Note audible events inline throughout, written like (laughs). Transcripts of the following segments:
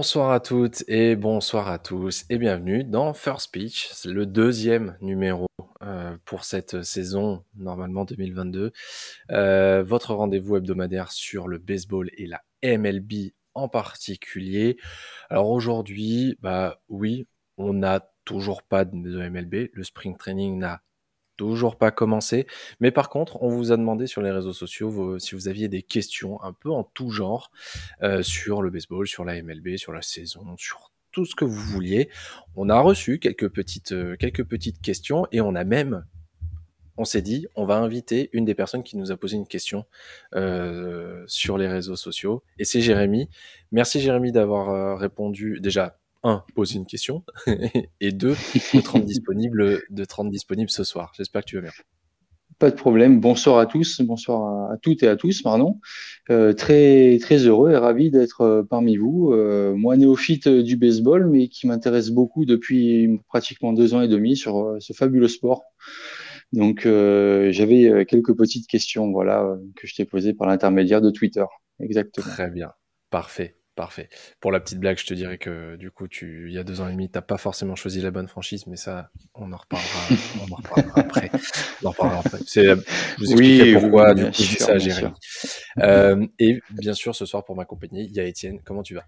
Bonsoir à toutes et bonsoir à tous et bienvenue dans First Pitch, le deuxième numéro euh, pour cette saison normalement 2022. Euh, votre rendez-vous hebdomadaire sur le baseball et la MLB en particulier. Alors aujourd'hui, bah oui, on n'a toujours pas de MLB, le spring training n'a toujours pas commencé. Mais par contre, on vous a demandé sur les réseaux sociaux si vous aviez des questions un peu en tout genre euh, sur le baseball, sur la MLB, sur la saison, sur tout ce que vous vouliez. On a reçu quelques petites, euh, quelques petites questions et on a même, on s'est dit, on va inviter une des personnes qui nous a posé une question euh, sur les réseaux sociaux et c'est Jérémy. Merci Jérémy d'avoir répondu déjà un, poser une question, (laughs) et deux, de 30 disponible, de 30 disponible ce soir. J'espère que tu vas bien. Pas de problème. Bonsoir à tous, bonsoir à, toutes et à tous, pardon. Euh, très très heureux et ravi d'être euh, parmi vous. Euh, moi, néophyte du baseball, mais qui m'intéresse beaucoup depuis pratiquement deux ans et demi sur ce fabuleux sport. Donc, j'avais quelques petites questions, voilà, que je t'ai posées par l'intermédiaire de Twitter. Exactement. Très bien, parfait. Parfait. Pour la petite blague, je te dirais que du coup, tu, il y a deux ans et demi, tu n'as pas forcément choisi la bonne franchise, mais ça, on en reparlera, on en reparlera (laughs) après. On en reparlera après. C'est, je vous oui, pourquoi du coup, ça à Jérémy. Euh, et bien sûr, ce soir, pour m'accompagner, il y a Étienne. Comment tu vas?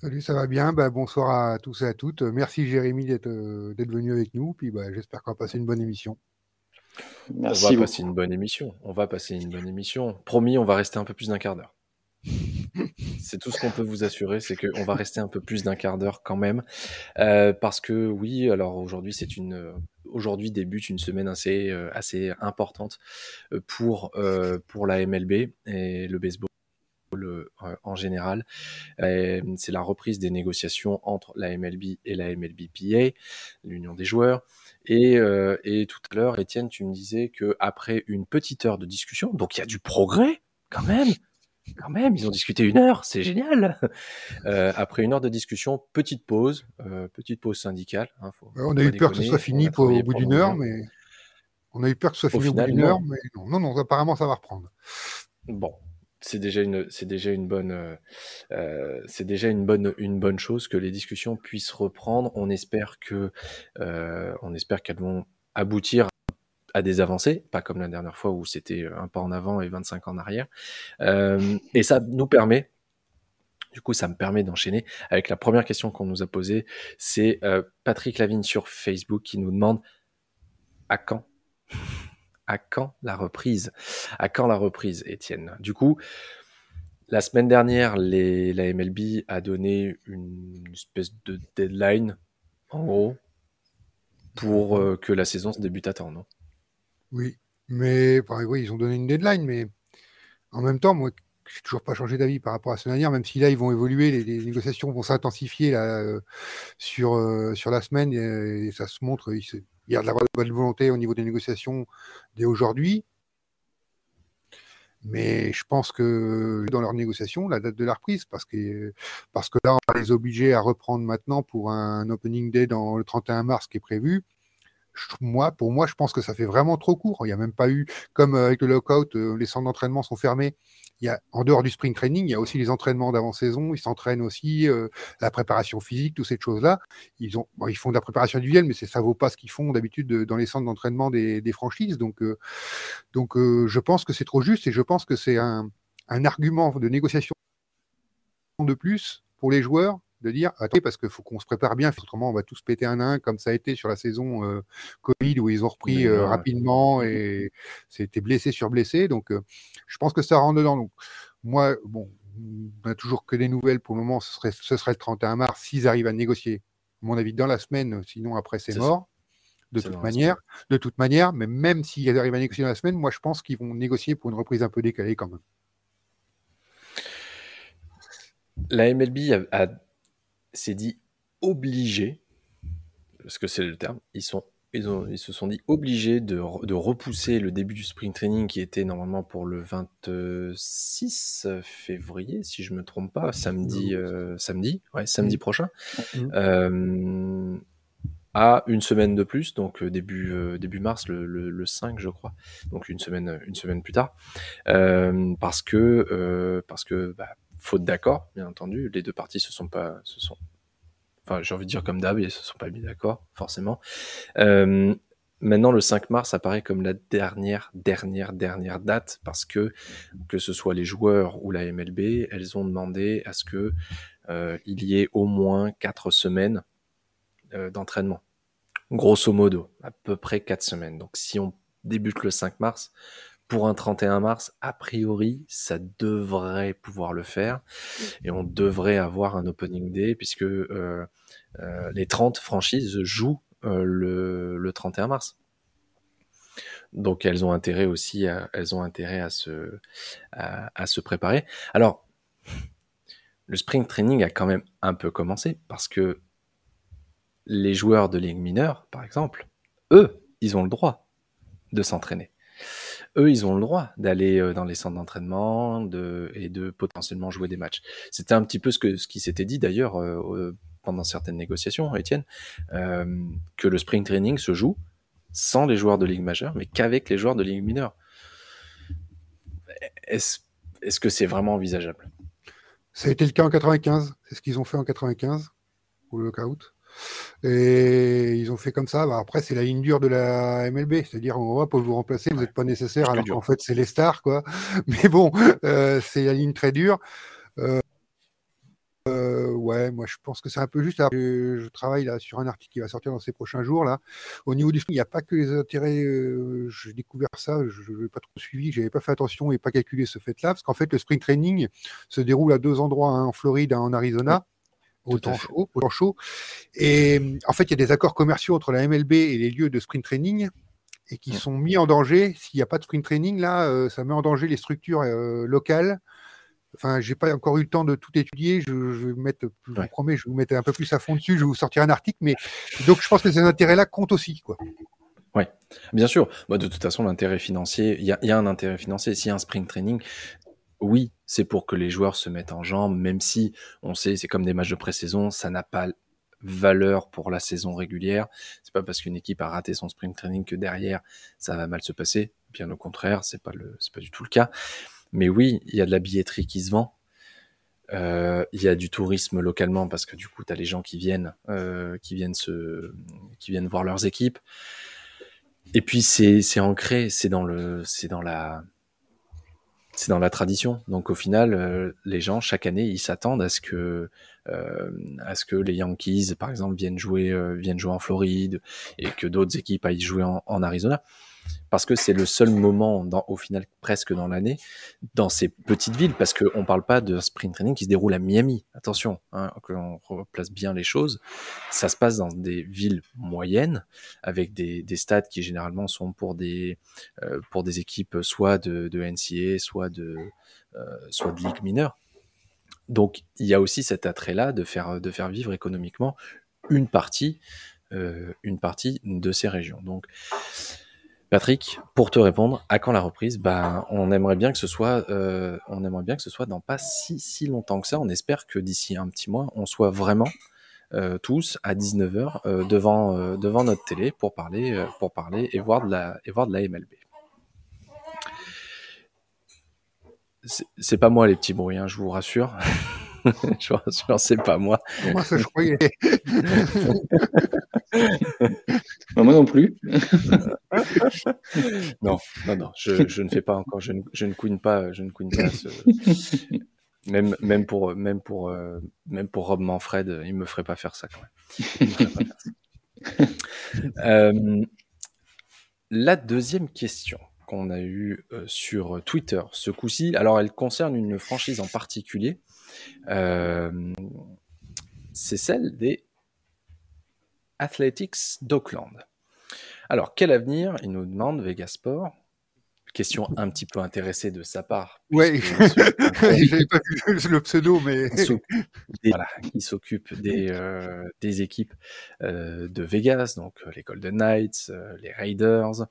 Salut, ça va bien. Bah, bonsoir à tous et à toutes. Merci Jérémy d'être, euh, d'être venu avec nous. Puis bah, j'espère qu'on va passer une bonne émission. Merci on va passer une bonne émission. On va passer une bonne émission. Promis, on va rester un peu plus d'un quart d'heure. C'est tout ce qu'on peut vous assurer, c'est qu'on va rester un peu plus d'un quart d'heure quand même, euh, parce que oui, alors aujourd'hui c'est une, aujourd'hui débute une semaine assez euh, assez importante euh, pour pour la MLB et le baseball en général. c'est la reprise des négociations entre la MLB et la MLBPA, l'Union des joueurs. Et, et tout à l'heure, Étienne, tu me disais que après une petite heure de discussion, donc il y a du progrès quand même quand même, ils ont discuté une heure, c'est génial. (laughs) Euh, après une heure de discussion, petite pause, euh, petite pause syndicale. Hein, on a eu peur que ce soit fini au bout d'une heure, mais on a eu peur que ce soit fini au bout d'une heure, mais non, non, apparemment ça va reprendre. Bon, c'est déjà une, c'est déjà une bonne, euh, c'est déjà une bonne, une bonne chose que les discussions puissent reprendre. On espère que, on espère qu'elles vont aboutir à des avancées, pas comme la dernière fois où c'était un pas en avant et 25 en arrière. Euh, et ça nous permet, du coup, ça me permet d'enchaîner avec la première question qu'on nous a posée. C'est euh, Patrick Lavigne sur Facebook qui nous demande à quand? À quand la reprise? À quand la reprise, Étienne? Du coup, la semaine dernière, les, la MLB a donné une espèce de deadline, en gros, pour euh, que la saison se débute à temps, non? Oui, mais oui, ils ont donné une deadline, mais en même temps, moi, je n'ai toujours pas changé d'avis par rapport à cette manière, même si là, ils vont évoluer, les, négociations vont s'intensifier euh, sur, euh, sur la semaine, et, ça se montre, il, y a de la bonne volonté au niveau des négociations dès aujourd'hui. Mais je pense que dans leurs négociations, la date de la reprise, parce que, parce que là, on va les obliger à reprendre maintenant pour un opening day dans le 31 mars qui est prévu moi, pour moi, je pense que ça fait vraiment trop court. Il n'y a même pas eu, comme euh, avec le lockout, euh, les centres d'entraînement sont fermés. Il y a, en dehors du spring training, il y a aussi les entraînements d'avant-saison. Ils s'entraînent aussi, euh, la préparation physique, toutes ces choses-là. Ils, ont, ils font de la préparation individuelle, mais ça ne vaut pas ce qu'ils font d'habitude dans les centres d'entraînement des, franchises. Donc, je pense que c'est trop juste et je pense que c'est un argument de négociation de plus pour les joueurs de dire attendez parce qu'il faut qu'on se prépare bien, autrement on va tous péter un un comme ça a été sur la saison euh, Covid où ils ont repris euh, rapidement (laughs) et c'était blessé sur blessé. Donc euh, je pense que ça rentre dedans. Donc moi, bon, on n'a toujours que des nouvelles pour le moment. Ce serait, ce serait le 31 mars s'ils arrivent à négocier. À mon avis, dans la semaine, sinon après c'est mort. De toute manière, de toute manière, mais même s'ils arrivent à négocier dans la semaine, moi je pense qu'ils vont négocier pour une reprise un peu décalée quand même. La MLB a s'est dit obligé, parce que c'est le terme, ils, sont, ils, ont, ils se sont dit obligés de, de, repousser le début du spring training qui était normalement pour le 26 février, si je me trompe pas, samedi, euh, samedi, ouais, samedi prochain, mmh. euh, à une semaine de plus, donc euh, début, mars, le, le, 5 je crois, donc une semaine, une semaine plus tard, parce que, parce que bah, faute d'accord, bien entendu. Les deux parties se sont pas, se sont, enfin, j'ai envie de dire comme d'hab, ils se sont pas mis d'accord, forcément. Euh, maintenant, le 5 mars apparaît comme la dernière, dernière, dernière date parce que que ce soit les joueurs ou la MLB, elles ont demandé à ce que euh, il y ait au moins quatre semaines euh, d'entraînement. Grosso modo, à peu près quatre semaines. Donc, si on débute le 5 mars, pour un 31 mars, a priori, ça devrait pouvoir le faire. Et on devrait avoir un opening day puisque euh, euh, les 30 franchises jouent euh, le, le, 31 mars. Donc elles ont intérêt aussi, elles ont intérêt à se, à se préparer. Alors, le spring training a quand même un peu commencé parce que les joueurs de ligue mineure, par exemple, eux, ils ont le droit de s'entraîner eux, ils ont le droit d'aller euh, dans les centres d'entraînement de, et de potentiellement jouer des matchs. C'était un petit peu ce, que, ce qui s'était dit d'ailleurs euh, pendant certaines négociations, Étienne, euh, que le spring training se joue sans les joueurs de ligue majeure, mais qu'avec les joueurs de ligue mineure. Est-ce est -ce que c'est vraiment envisageable? Ça a été le cas en 95, c'est ce qu'ils ont fait en 95, au lockout. Et ils ont fait comme ça. Bah, après, c'est la ligne dure de la MLB. C'est-à-dire, on va pour vous remplacer, vous n'êtes pas nécessaire, alors qu'en fait, c'est les stars, quoi. (laughs) Mais bon, euh, c'est la ligne très dure. Euh, euh, ouais, moi je pense que c'est un peu juste. je, travaille là sur un article qui va sortir dans ces prochains jours là. Au niveau du il n'y a pas que les intérêts. j'ai découvert ça, je n'ai pas trop suivi, j'avais pas fait attention et pas calculé ce fait-là, parce qu'en fait le spring training se déroule à deux endroits, hein, en Floride, en Arizona temps, chaud, au temps chaud. Et en fait, il y a des accords commerciaux entre la MLB et les lieux de sprint training et qui sont mis en danger. S'il n'y a pas de sprint training, là, euh, ça met en danger les structures euh, locales. Enfin, j'ai pas encore eu le temps de tout étudier. Je, vais mettre, je vous promets, je vais vous mettre un peu plus à fond dessus. Je vais vous sortir un article, mais donc je pense que ces intérêts-là comptent aussi, quoi. Oui, bien sûr. Bah, de toute façon, l'intérêt financier, il y, y, a un intérêt financier. S'il y a un sprint training, oui, c'est pour que les joueurs se mettent en jambes, même si on sait, c'est comme des matchs de pré-saison, ça n'a pas valeur pour la saison régulière. C'est pas parce qu'une équipe a raté son spring training que derrière ça va mal se passer. Bien au contraire, c'est pas le, c'est pas du tout le cas. Mais oui, il y a de la billetterie qui se vend. Euh, il y a du tourisme localement parce que du coup, tu as les gens qui viennent, euh, qui viennent se, qui viennent voir leurs équipes. Et puis c'est, c'est ancré, c'est dans le, c'est dans la, c'est dans la tradition. Donc au final, euh, les gens chaque année, ils s'attendent à ce que euh, à ce que les Yankees, par exemple, viennent jouer euh, viennent jouer en Floride et que d'autres équipes aillent jouer en Arizona parce que c'est le seul moment, au final presque dans l'année, dans ces petites villes, parce qu'on ne parle pas de sprint training qui se déroule à Miami. Attention, hein, qu'on replace bien les choses. Ça se passe dans des villes moyennes, avec des, des stades qui généralement sont pour des, euh, pour des équipes soit de, de NCA, soit de, euh, soit de ligue mineure. Donc il y a aussi cet attrait-là de faire, de faire vivre économiquement une partie, euh, une partie de ces régions. Donc Patrick, pour te répondre, à quand la reprise? Ben, on aimerait bien que ce soit, euh, on aimerait bien que ce soit dans pas si si longtemps que ça. On espère que d'ici un petit mois, on soit vraiment euh, tous à 19h euh, devant euh, devant notre télé pour parler pour parler et voir de la et voir de la MLB. C'est pas moi les petits bruits, hein, je vous rassure. (laughs) je rassure, c'est pas moi. Moi, ça, je croyais. (laughs) moi non plus. (laughs) non, non, non, je, je, ne fais pas encore, je ne, je ne couine pas, je ne couine pas ce... même, même pour, même pour, euh, même pour Rob Manfred, il me ferait pas faire ça quand même. euh, la deuxième question qu'on a eue euh, sur Twitter ce coup-ci, alors elle concerne une franchise en particulier. Euh, c'est celle des Athletics d'Auckland. Alors, quel avenir Il nous demande Vegasport? Question un petit peu intéressée de sa part. Oui, (laughs) j'avais pas vu le pseudo, mais. (laughs) voilà, il s'occupe des, euh, des équipes euh, de Vegas, donc euh, les Golden Knights, euh, les Raiders.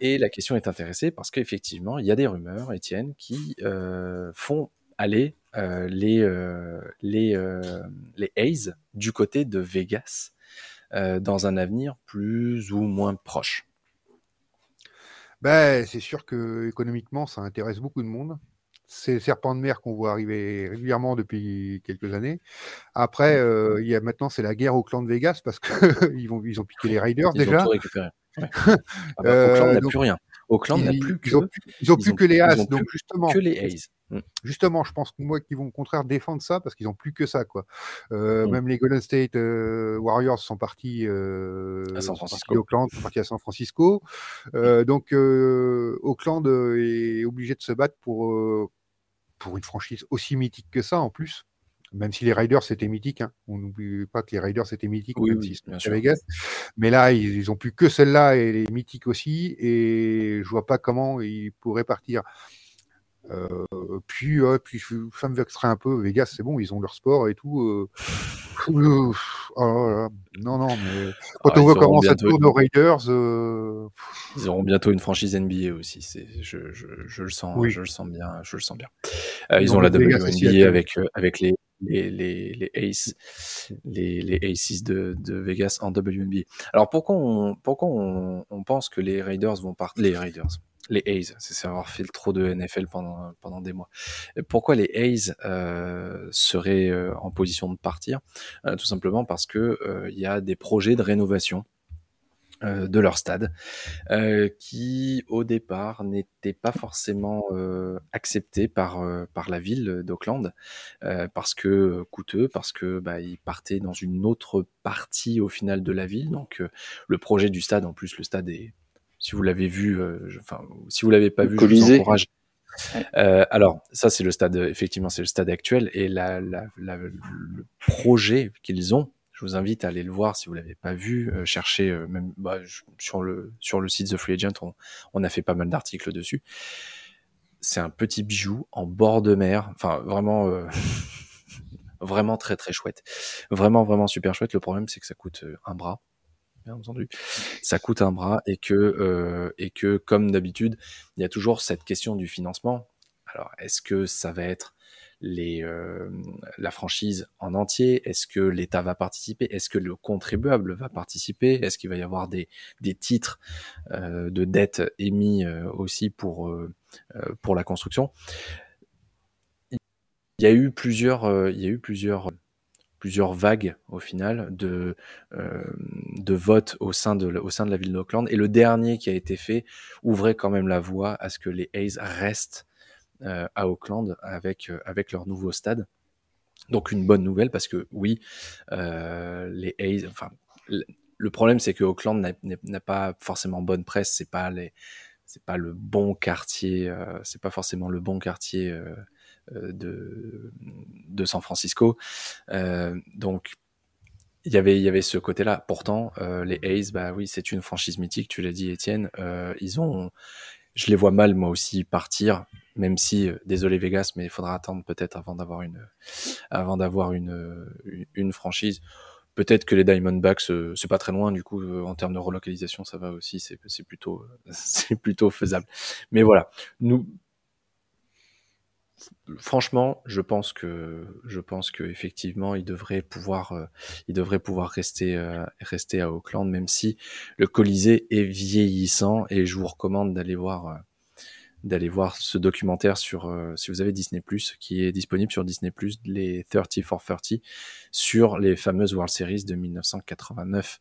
Et la question est intéressée parce qu'effectivement, il y a des rumeurs, Étienne, qui font aller les, les, les A's du côté de Vegas dans un avenir plus ou moins proche ben, C'est sûr que économiquement, ça intéresse beaucoup de monde. ces serpents de mer qu'on voit arriver régulièrement depuis quelques années. Après, euh, il y a maintenant c'est la guerre au clan de Vegas parce qu'ils (laughs) ils ont piqué les Raiders Ils déjà. ont tout récupéré. Ouais. (laughs) Ah bah, Auckland Euh, n'a donc, plus rien. Auckland n'a plus que, ils ont, ils ont plus que les ils As, donc plus justement, que les A's. Mm. justement, je pense que moi qu'ils vont au contraire défendre ça parce qu'ils ont plus que ça quoi. Euh, Mm. Même les Golden State euh, Warriors sont partis, euh, À San sont Francisco. partis d'Auckland, sont partis à San Francisco. Euh, donc euh, Auckland euh, est obligé de se battre pour euh, pour une franchise aussi mythique que ça en plus. Même si les Raiders c'était mythique, hein. on n'oublie pas que les Raiders c'était mythique, Oui, même oui, sûr. Vegas. Mais là, ils, ils ont plus que celle-là et les mythiques aussi, et je vois pas comment ils pourraient partir. Euh, puis, puis ça me vexerait un peu. Vegas, c'est bon, ils ont leur sport et tout. euh. Euh, oh là là. Non, non, mais quand Ah, on voit comment ça tourne aux Raiders, euh, Ils auront bientôt une franchise NBA aussi. Je, je, je le sens, Oui. je le sens bien, je le sens bien. Euh, Ils ils ont ont la WNBA avec euh, avec les les les, les Aces, les les Aces de, de Vegas en WNBA. Alors pourquoi on pourquoi on, on pense que les Raiders vont partir les Raiders? Les A's, c'est avoir fait trop de NFL pendant pendant des mois. Pourquoi les A's euh, seraient euh, en position de partir? Euh, Tout simplement parce que euh, il y a des projets de rénovation euh, de leur stade euh, qui au départ n'était pas forcément euh, par euh, par la ville d'Auckland euh, parce que euh, coûteux parce que bah, ils partaient dans une autre partie au final de la ville donc euh, le projet du stade en plus le stade est si vous l'avez vu euh, je- enfin si vous l'avez pas Le vu je vous encourage Ouais. euh, alors, ça, c'est le stade, effectivement, c'est le stade actuel. Et la, la, la- le projet qu'ils ont, je vous invite à aller le voir si vous l'avez pas vu, euh, chercher euh, même bah, je- sur, le, sur le site The Free Agent, on, on a fait pas mal d'articles dessus. C'est un petit bijou en bord de mer, enfin vraiment, euh, (laughs) vraiment très très chouette. Vraiment, vraiment super chouette. Le problème, c'est que ça coûte euh, un bras bien entendu. Ça coûte un bras et que, euh, et que comme d'habitude, il y a toujours cette question du financement. Alors, est-ce que ça va être les, euh, la franchise en entier? Est-ce que l'État va participer? Est-ce que le contribuable va participer? Est-ce qu'il va y avoir des, des titres euh, de dette émis euh, aussi pour, euh, euh, pour la construction? Il y a eu plusieurs, il y a eu plusieurs plusieurs vagues au final de, euh, de votes au sein de, au sein de la ville d'Auckland. Et le dernier qui a été fait ouvrait quand même la voie à ce que les A's restent euh, à Auckland avec, euh, avec leur nouveau stade. Donc une bonne nouvelle parce que oui, euh, les A's, enfin, le- problème c'est que Auckland n'a- pas forcément bonne presse, c'est pas les, c'est pas le bon quartier, euh, c'est pas forcément le bon quartier de, de San Francisco. Euh, donc, il y avait, il y avait ce côté-là. Pourtant, euh, les A's, bah oui, c'est une franchise mythique, tu l'as dit, Étienne. Euh, ils ont, je les vois mal, moi aussi, partir, même si, euh, désolé Vegas, mais il faudra attendre peut-être avant d'avoir une, avant d'avoir une, une, franchise. Peut-être que les Diamondbacks, euh, c'est pas très loin, du coup, euh, en termes de relocalisation, ça va aussi, c'est plutôt, euh, (laughs) c'est plutôt faisable. Mais voilà, nous, franchement, je pense que je pense que effectivement, il devrait pouvoir euh, il devrait pouvoir rester euh, rester à Auckland, même si le Colisée est vieillissant et je vous recommande d'aller voir euh, d'aller voir ce documentaire sur euh, si vous avez Disney qui est disponible sur Disney les 30 for 30 sur les fameuses World Series de 1989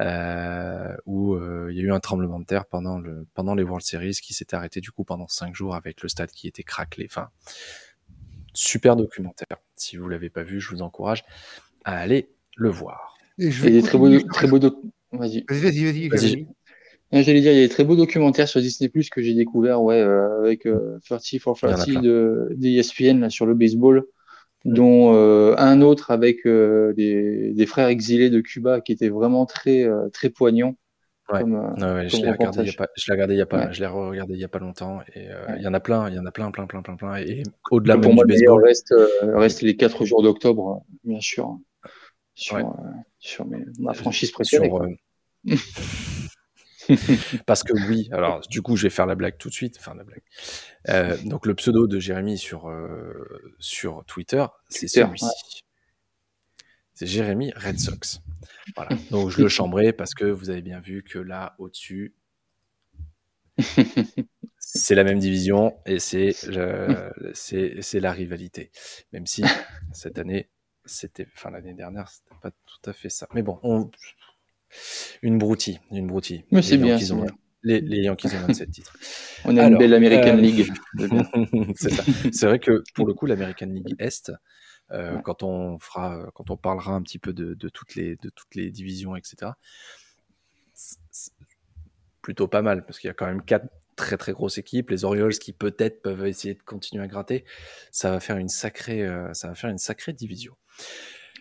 euh, où euh, il y a eu un tremblement de terre pendant le pendant les World Series qui s'était arrêté du coup pendant cinq jours avec le stade qui était craquelé. Enfin, super documentaire. Si vous l'avez pas vu, je vous encourage à aller le voir. Et je Il y a vais des très beaux, très beaux Vas-y. Vas-y, vas-y, J'allais dire, il y a des très beaux documentaires sur Disney Plus que j'ai découvert, ouais, euh, avec euh, 30 for Il y en a 30 plein. de d'ESPN là, sur le baseball, dont euh, un autre avec euh, des, des frères exilés de Cuba qui était vraiment très très poignant. Ouais. Comme, Ouais, ouais, je l'ai regardé il y a pas, je l'ai regardé il y a pas, je l'ai regardé il y a pas longtemps et il y en a plein, il y en a plein, plein, plein, plein, plein, et au-delà pour même moi, du baseball. reste, reste les quatre jours d'octobre, bien sûr, sur, sur mes- ma franchise préférée. sur, (laughs) (laughs) Parce que oui, alors du coup, je vais faire la blague tout de suite. Enfin, la blague. Euh, donc, le pseudo de Jérémy sur, euh, sur Twitter, c'est celui-ci. C'est Jérémy Red Sox. Voilà. (laughs) Donc, je le chambrais parce que vous avez bien vu que là, au-dessus, (laughs) c'est la même division et c'est c'est la rivalité. Même si cette année, c'était, enfin l'année dernière, c'était pas tout à fait ça. Mais bon, on, une broutille, une broutille. Mais c'est bien, Les, les, Yankees ont 27 titres. On a une belle American euh, (laughs) League. c'est vrai que pour le coup, l'American League Est, euh, quand on fera, quand on parlera un petit peu de, de, toutes les, de toutes les divisions, etc. Plutôt pas mal parce qu'il y a quand même quatre très très grosses équipes. Les Orioles qui peut-être peuvent essayer de continuer à gratter, ça va faire une sacrée, euh, ça va faire une sacrée division.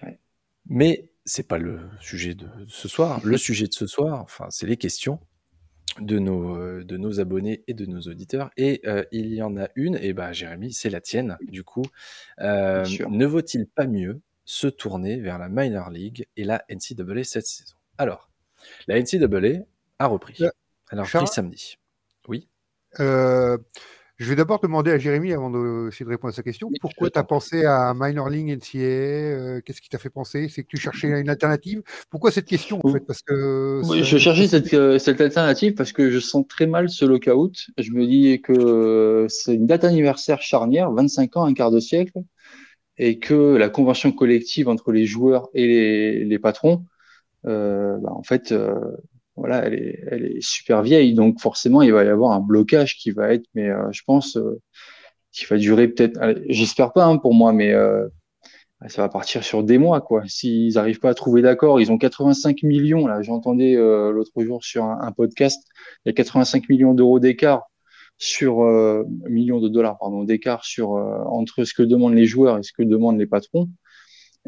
Ouais. Mais c'est pas le sujet de ce soir. Le (laughs) sujet de ce soir, enfin, c'est les questions de nos, euh, de nos abonnés et de nos auditeurs. Et euh, il y en a une, et bah Jérémy, c'est la tienne, du coup. Euh, ne vaut-il pas mieux se tourner vers la Minor League et la NCAA cette saison? Alors, la NCAA a repris. Elle a repris samedi. Oui? Je vais d'abord demander à Jérémy, avant d'essayer de répondre à sa question, pourquoi tu as pensé à Minor League NCA euh, Qu'est-ce qui t'a fait penser? C'est que tu cherchais une alternative. Pourquoi cette question en fait? Parce que Je cherchais cette, euh, cette, alternative parce que je sens très mal ce lockout. Je me dis que c'est une date anniversaire charnière, 25 ans, un quart de siècle, et que la convention collective entre les joueurs et les, les patrons, euh, bah, en fait, euh, voilà, elle est, super vieille, donc forcément il va y avoir un blocage qui va être, mais euh, je pense, euh, qui va durer peut-être, j'espère pas hein, pour moi, mais euh, ça va partir sur des mois quoi. S'ils n'arrivent pas à trouver d'accord, ils ont 85 millions là. J'entendais l'autre jour sur un, podcast, il y a 85 millions d'euros d'écart sur millions de dollars pardon d'écart sur entre ce que demandent les joueurs et ce que demandent les patrons.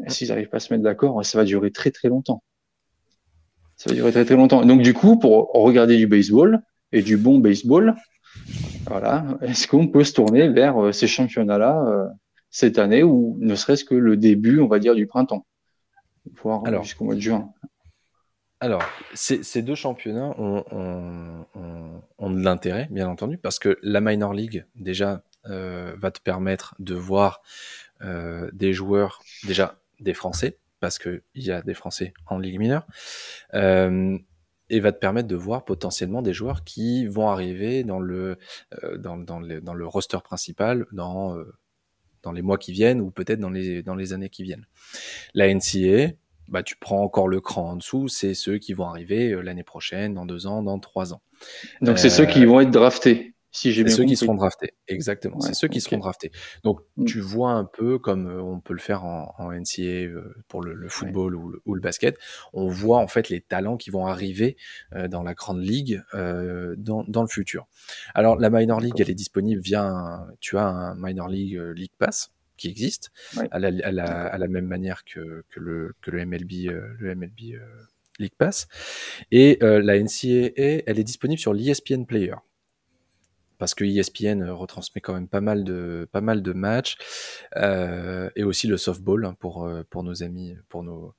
S'ils n'arrivent pas à se mettre d'accord, ça va durer très très longtemps. Ça va durer très très longtemps. Donc du coup, pour regarder du baseball et du bon baseball, voilà, est-ce qu'on peut se tourner vers euh, ces championnats-là euh, cette année ou ne serait-ce que le début, on va dire, du printemps, voire jusqu'au mois de juin alors, ces, deux championnats ont, de l'intérêt, bien entendu, parce que la Minor League, déjà, euh, va te permettre de voir des joueurs, déjà des Français, parce qu'il y a des Français en Ligue mineure, euh, et va te permettre de voir potentiellement des joueurs qui vont arriver dans le, euh, dans, dans, le, dans le roster principal dans, euh, dans les mois qui viennent ou peut-être dans les, dans les années qui viennent. La NCA, bah, tu prends encore le cran en dessous, c'est ceux qui vont arriver euh, l'année prochaine, dans deux ans, dans trois ans. Donc c'est ceux qui vont être draftés. Si c'est ceux qui seront draftés, exactement. c'est ceux qui seront draftés. Donc mm. tu vois un peu comme euh, on peut le faire en, en NCA euh, pour le, football ou, le, ou, le, basket. On voit en fait les talents qui vont arriver euh, dans la grande ligue dans, dans, le futur. Alors la minor league, elle est disponible via un, tu as un minor league League Pass qui existe à, la, à, la, à, la, même manière que, que, le, que le MLB, le MLB League Pass. Et la NCAA, elle est disponible sur l'ESPN Player parce que ESPN euh, retransmet quand même pas mal de pas mal de matchs euh, et aussi le softball hein, pour euh, pour nos amis pour nos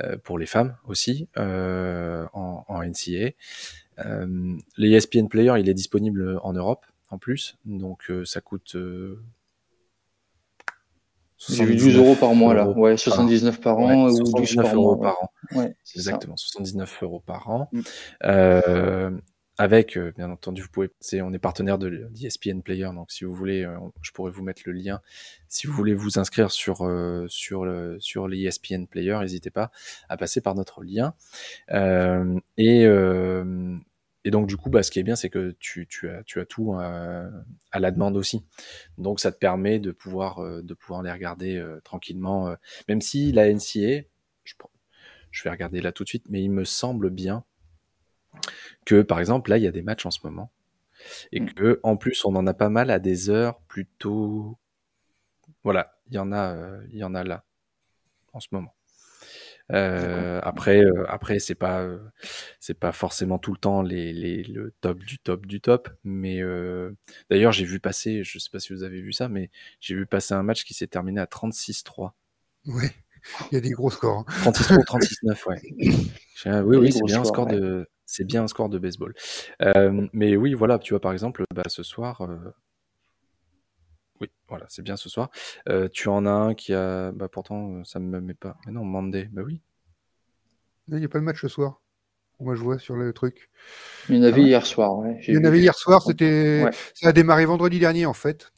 euh, pour les femmes aussi euh, en, en, NCA. Euh, l'ESPN Player il est disponible en Europe en plus donc ça coûte j'ai vu 12 euros par mois là, ouais, 79 par an ou 12 par euros par an. Ouais, Exactement, 79 euros par an. Mm. Euh, avec, euh, bien entendu, vous pouvez passer, on est partenaire de l'ESPN Player, donc si vous voulez, euh, je pourrais vous mettre le lien. Si vous voulez vous inscrire sur euh, sur le, sur l'ESPN Player, n'hésitez pas à passer par notre lien. et et donc du coup, bah, ce qui est bien, c'est que tu, tu, as, tu as tout à la demande aussi. Donc ça te permet de pouvoir, de pouvoir les regarder tranquillement, même si la NCA, je, je vais regarder là tout de suite, mais il me semble bien que par exemple là il y a des matchs en ce moment et mmh. que en plus on en a pas mal à des heures plutôt voilà il y en a euh, il y en a là en ce moment. Euh, après euh, après c'est pas c'est pas forcément tout le temps les, les, le top du top du top mais d'ailleurs j'ai vu passer je sais pas si vous avez vu ça mais j'ai vu passer un match qui s'est terminé à 36-3 oui il y a des gros scores 36 36-9 ouais. (laughs) Oui oui c'est bien un score de c'est bien un score de baseball. Euh, mais oui, voilà, tu vois, par exemple, bah, ce soir. Euh, oui, voilà, c'est bien ce soir. Euh, tu en as un qui a. Bah, pourtant, ça ne me met pas. Mais non, Monday, bah oui. Il n'y a pas de match ce soir. Moi, je vois sur le truc. Il y en avait ah hier soir. Ouais, il y en avait hier soir. C'était, ça a démarré vendredi dernier en fait.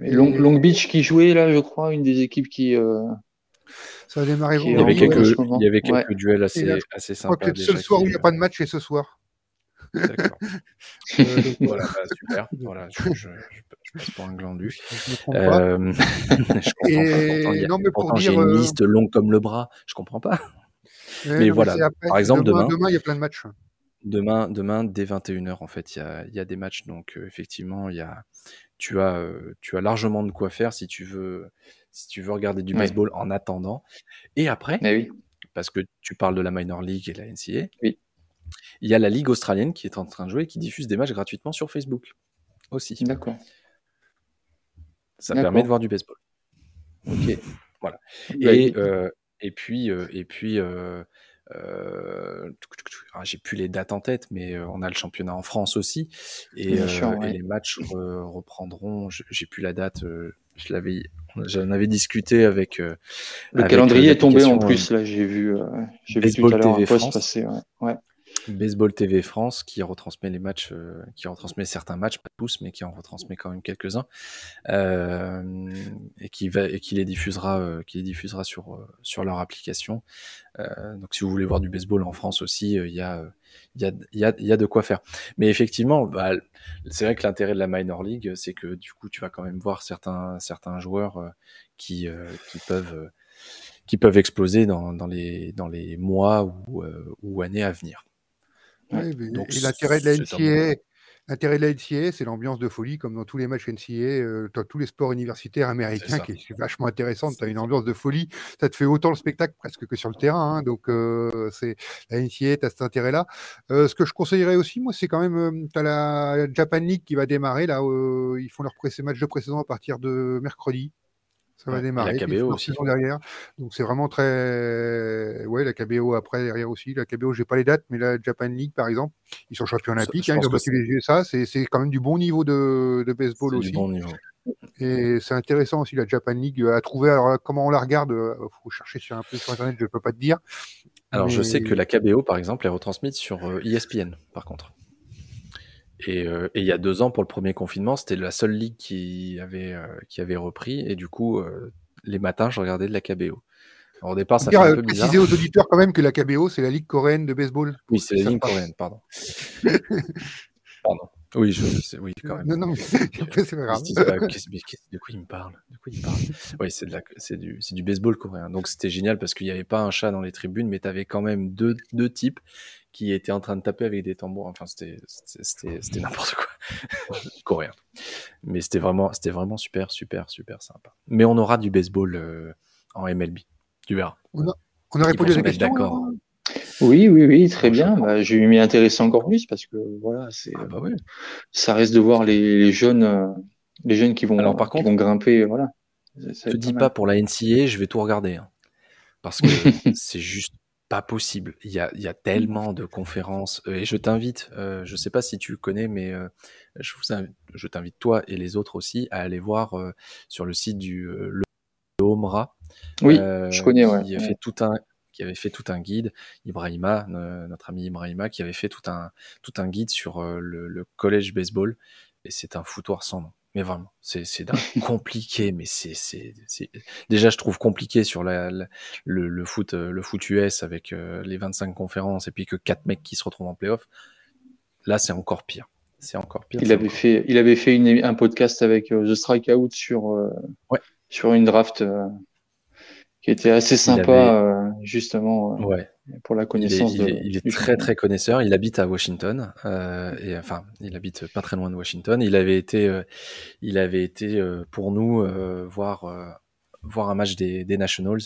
Long, Beach qui jouait là, je crois, une des équipes qui. Euh, ça a démarré. Il y avait quelques, il y avait quelques duels assez, assez sympas. Je crois que le seul soir où il n'y a pas de match, c'est ce soir. D'accord. (laughs) euh, voilà, bah, super. Voilà, je, je, je, passe pour un glandu. (laughs) Je comprends euh, je comprends et... pas. non, mais pour dire, j'ai une euh, liste longue comme le bras. Je comprends pas. mais, voilà. Après, Par exemple, demain, demain, il y a plein de matchs. Demain, demain dès 21h, en fait, il y a, y a, des matchs. Donc, euh, effectivement, il y a, tu, as, euh, tu as largement de quoi faire si tu veux, si tu veux regarder du baseball en attendant. Et après, oui. parce que tu parles de la Minor League et la NCA, oui. il y a la Ligue australienne qui est en train de jouer et qui diffuse des matchs gratuitement sur Facebook aussi. D'accord. Ça permet de voir du baseball. Ok. Voilà. Et, euh, et puis, et puis j'ai plus les dates en tête, mais euh, on a le championnat en France aussi, et, sûr, ouais. et les matchs reprendront. J'ai plus la date. je l'avais, j'en avais discuté avec. le avec calendrier est tombé en plus là. J'ai vu, j'ai vu tout à l'heure un post passer. Ouais. ouais. Baseball TV France qui retransmet les matchs, euh, qui retransmet certains matchs, pas tous, mais qui en retransmet quand même quelques-uns, euh, et qui va et qui les diffusera, euh, qui les diffusera sur sur leur application. Donc si vous voulez voir du baseball en France aussi, il y a il y y y a de quoi faire. Mais effectivement, bah, c'est vrai que l'intérêt de la minor league, c'est que du coup tu vas quand même voir certains certains joueurs qui qui peuvent qui peuvent exploser dans, dans, les, dans les mois ou, ou années à venir. Ouais, Donc, et l'intérêt de la NCA, l'intérêt de la c'est l'ambiance de folie, comme dans tous les matchs NCA, euh, dans tous les sports universitaires américains, qui est vachement intéressante. Tu as une ambiance de folie, ça te fait autant le spectacle presque que sur le terrain. Hein, donc, euh, c'est la NCA, tu as cet intérêt-là. Euh, ce que je conseillerais aussi, moi, c'est quand même, euh, tu as la Japan League qui va démarrer. Là, ils font leur match de précédent à partir de mercredi. Ça va Ouais, démarrer. la KBO aussi. derrière. Donc c'est vraiment très. Ouais, la KBO après derrière aussi. La KBO, j'ai pas les dates, mais la Japan League par exemple, ils sont champions olympiques. hein, ils ont battu c'est les USA. C'est quand même du bon niveau de, de baseball c'est du aussi. bon niveau. Et c'est intéressant aussi la Japan League à trouver. Alors là, comment on la regarde, euh, faut chercher sur un peu sur internet. Je peux pas te dire. Alors je sais que la KBO par exemple est retransmise sur euh, ESPN par contre. Et, euh, et il y a deux ans pour le premier confinement, c'était la seule ligue qui avait euh, qui avait repris et du coup euh, les matins je regardais de la KBO. Alors, au départ ça fait un peu bizarre. préciser aux auditeurs quand même que la KBO c'est la Ligue coréenne de baseball Oui c'est la pas. coréenne, pardon. (laughs) Pardon. Oui, je sais, oui, quand même. Non, non, mais (laughs) c'est pas grave. de quoi il me parle? De quoi il parle? Oui, c'est de la, c'est du, c'est du baseball coréen. Donc c'était génial parce qu'il n'y avait pas un chat dans les tribunes, mais tu avais quand même deux, deux types qui étaient en train de taper avec des tambours. Enfin, c'était, c'était, c'était c'était n'importe quoi. (laughs) Coréen. Mais c'était vraiment, c'était vraiment super, super, super sympa. Mais on aura du baseball euh, en MLB. Tu verras. On a, on a répondu à la question. d'accord. là Oui, oui, oui, très bien. Bah, je vais m'y intéresser encore plus parce que voilà, c'est, Ah bah oui. ça reste de voir les, les jeunes, euh, les jeunes qui Alors vont, par qui contre, vont grimper. Voilà, ça ça va te pas dis pas pour la NCA, je vais tout regarder. hein. parce que (laughs) c'est juste pas possible. Il y a, il y a tellement de conférences euh, et je t'invite, euh, je sais pas si tu le connais, mais euh, je vous invite, je t'invite toi et les autres aussi à aller voir euh, sur le site du euh, le Omra Oui, je euh, connais, ouais. qui a ouais. fait tout un qui avait fait tout un guide, Ibrahima, euh, notre ami Ibrahima, qui avait fait tout un tout un guide sur euh, le, le collège baseball et c'est un foutoir sans nom. Mais vraiment, c'est (laughs) compliqué, mais c'est déjà je trouve compliqué sur la, la- le, le foot euh, le foot US avec euh, les 25 conférences et puis que quatre mecs qui se retrouvent en playoff. Là, c'est encore pire. C'est encore pire. Il avait encore fait, il avait fait une, un podcast avec euh, The Strikeout sur, euh, Ouais. sur une draft qui était assez Il sympa, avait euh, justement, euh, ouais. pour la Il est, connaissance il de, est, il est très très connaisseur. Il habite à Washington euh, et enfin il habite pas très loin de Washington. Il avait été il avait été pour nous voir voir un match des, des Nationals